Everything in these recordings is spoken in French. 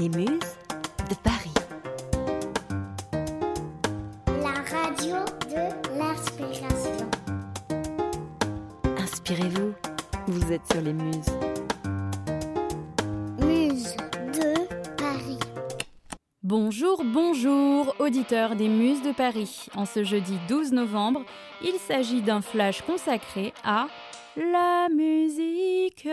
Les Muses de Paris. La radio de l'inspiration. Inspirez-vous, vous êtes sur les Muses. Muse de Paris. Bonjour, bonjour, auditeurs des Muses de Paris. En ce jeudi 12 novembre, il s'agit d'un flash consacré à la musique.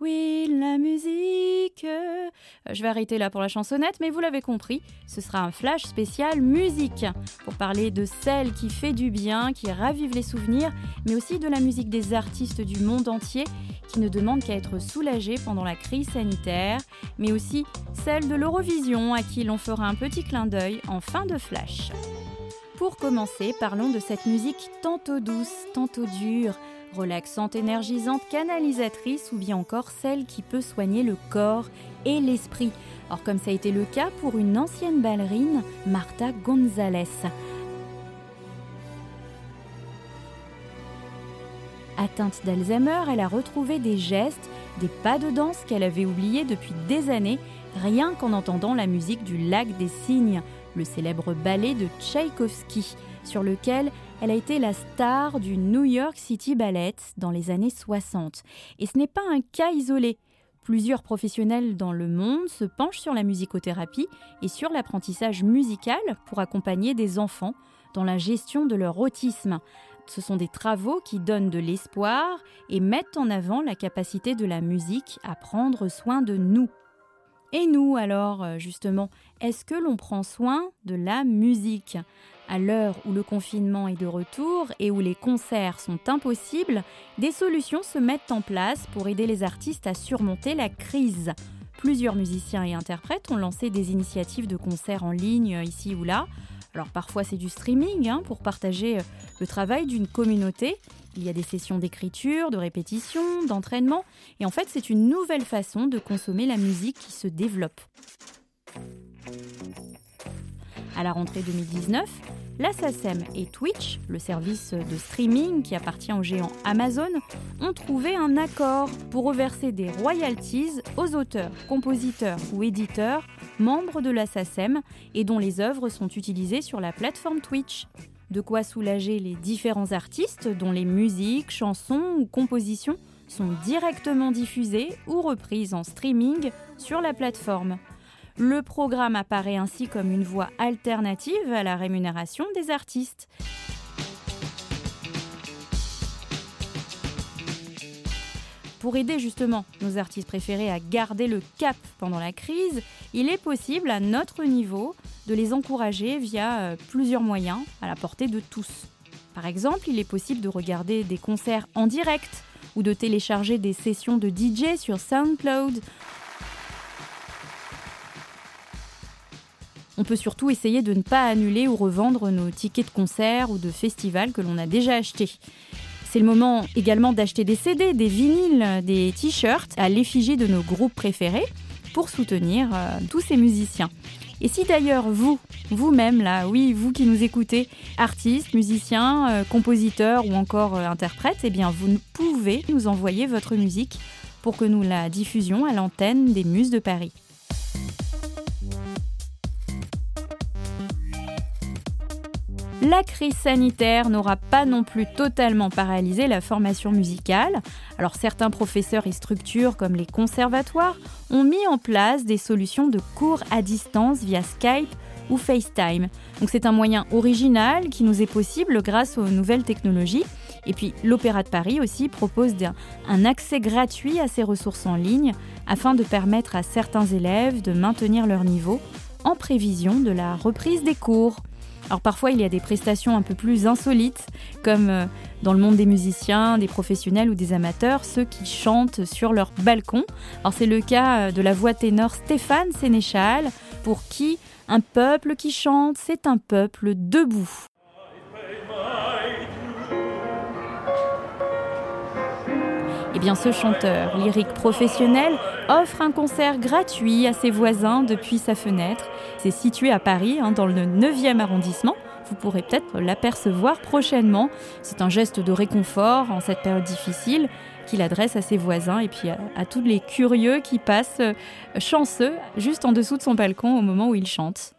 Oui, la musique. Euh, Je vais arrêter là pour la chansonnette, mais vous l'avez compris, ce sera un flash spécial musique pour parler de celle qui fait du bien, qui ravive les souvenirs, mais aussi de la musique des artistes du monde entier qui ne demandent qu'à être soulagés pendant la crise sanitaire, mais aussi celle de l'Eurovision à qui l'on fera un petit clin d'œil en fin de flash. Pour commencer, parlons de cette musique tantôt douce, tantôt dure, relaxante, énergisante, canalisatrice ou bien encore celle qui peut soigner le corps et l'esprit. Or comme ça a été le cas pour une ancienne ballerine, Marta González. Atteinte d'Alzheimer, elle a retrouvé des gestes, des pas de danse qu'elle avait oubliés depuis des années, rien qu'en entendant la musique du Lac des Cygnes, le célèbre ballet de Tchaïkovski, sur lequel elle a été la star du New York City Ballet dans les années 60. Et ce n'est pas un cas isolé. Plusieurs professionnels dans le monde se penchent sur la musicothérapie et sur l'apprentissage musical pour accompagner des enfants dans la gestion de leur autisme. Ce sont des travaux qui donnent de l'espoir et mettent en avant la capacité de la musique à prendre soin de nous. Et nous alors, euh, justement, est-ce que l'on prend soin de la musique? À l'heure où le confinement est de retour et où les concerts sont impossibles, des solutions se mettent en place pour aider les artistes à surmonter la crise. Plusieurs musiciens et interprètes ont lancé des initiatives de concerts en ligne euh, ici ou là. Alors parfois c'est du streaming hein, pour partager euh, le travail d'une communauté. Il y a des sessions d'écriture, de répétition, d'entraînement. Et en fait c'est une nouvelle façon de consommer la musique qui se développe. À la rentrée 2019, la et Twitch, le service de streaming qui appartient au géant Amazon, ont trouvé un accord pour reverser des royalties aux auteurs, compositeurs ou éditeurs membres de la et dont les œuvres sont utilisées sur la plateforme Twitch. De quoi soulager les différents artistes dont les musiques, chansons ou compositions sont directement diffusées ou reprises en streaming sur la plateforme. Le programme apparaît ainsi comme une voie alternative à la rémunération des artistes. Pour aider justement nos artistes préférés à garder le cap pendant la crise, il est possible à notre niveau de les encourager via euh, plusieurs moyens à la portée de tous. Par exemple, il est possible de regarder des concerts en direct ou de télécharger des sessions de DJ sur SoundCloud On peut surtout essayer de ne pas annuler ou revendre nos tickets de concert ou de festival que l'on a déjà achetés. C'est le moment également d'acheter des CD, des vinyles, des t-shirts à l'effigie de nos groupes préférés pour soutenir euh, tous ces musiciens. Et si d'ailleurs vous, vous-même là, oui, vous qui nous écoutez, artistes, musiciens, euh, compositeurs ou encore euh, interprètes, eh bien vous pouvez nous envoyer votre musique pour que nous la diffusions à l'antenne des Muses de Paris. La crise sanitaire n'aura pas non plus totalement paralysé la formation musicale. Alors certains professeurs et structures comme les conservatoires ont mis en place des solutions de cours à distance via Skype ou FaceTime. Donc c'est un moyen original qui nous est possible grâce aux nouvelles technologies. Et puis l'Opéra de Paris aussi propose un accès gratuit à ces ressources en ligne afin de permettre à certains élèves de maintenir leur niveau en prévision de la reprise des cours. Alors parfois il y a des prestations un peu plus insolites, comme euh, dans le monde des musiciens, des professionnels ou des amateurs, ceux qui chantent sur leur balcon. Alors c'est le cas euh, de la voix ténor Stéphane Sénéchal, pour qui un peuple qui chante, c'est un peuple debout. Eh bien, ce chanteur lyrique professionnel offre un concert gratuit à ses voisins depuis sa fenêtre. C'est situé à Paris, hein, dans le 9e arrondissement. Vous pourrez peut-être l'apercevoir prochainement. C'est un geste de réconfort en cette période difficile qu'il adresse à ses voisins et puis à, tous les curieux qui passent chanceux juste en dessous de son balcon au moment où il chante.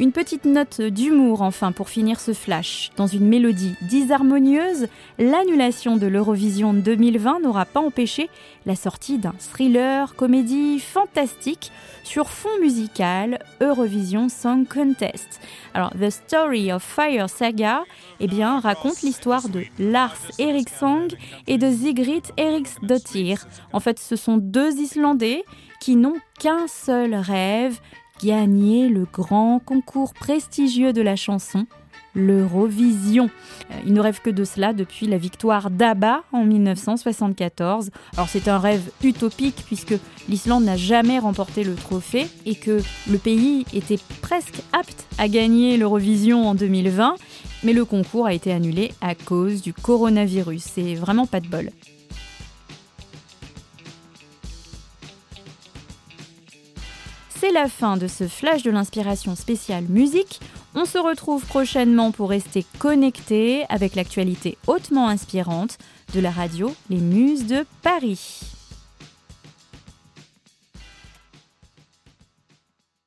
Une petite note d'humour enfin pour finir ce flash. Dans une mélodie disharmonieuse, l'annulation de l'Eurovision 2020 n'aura pas empêché la sortie d'un thriller comédie fantastique sur fond musical Eurovision Song Contest. Alors The Story of Fire Saga eh raconte l'histoire de Lars Eriksson et de Sigrid Eriksdottir. En fait, ce sont deux Islandais qui n'ont qu'un seul rêve, gagné le grand concours prestigieux de la chanson, l'Eurovision. Euh, il ne rêve que de cela depuis la victoire d'ABBA en 1974. Alors c'est un rêve utopique puisque l'Islande n'a jamais remporté le trophée et que le pays était presque apte à gagner l'Eurovision en 2020, mais le concours a été annulé à cause du coronavirus. C'est vraiment pas de bol. La fin de ce flash de l'inspiration spéciale musique. On se retrouve prochainement pour rester connecté avec l'actualité hautement inspirante de la radio Les Muses de Paris.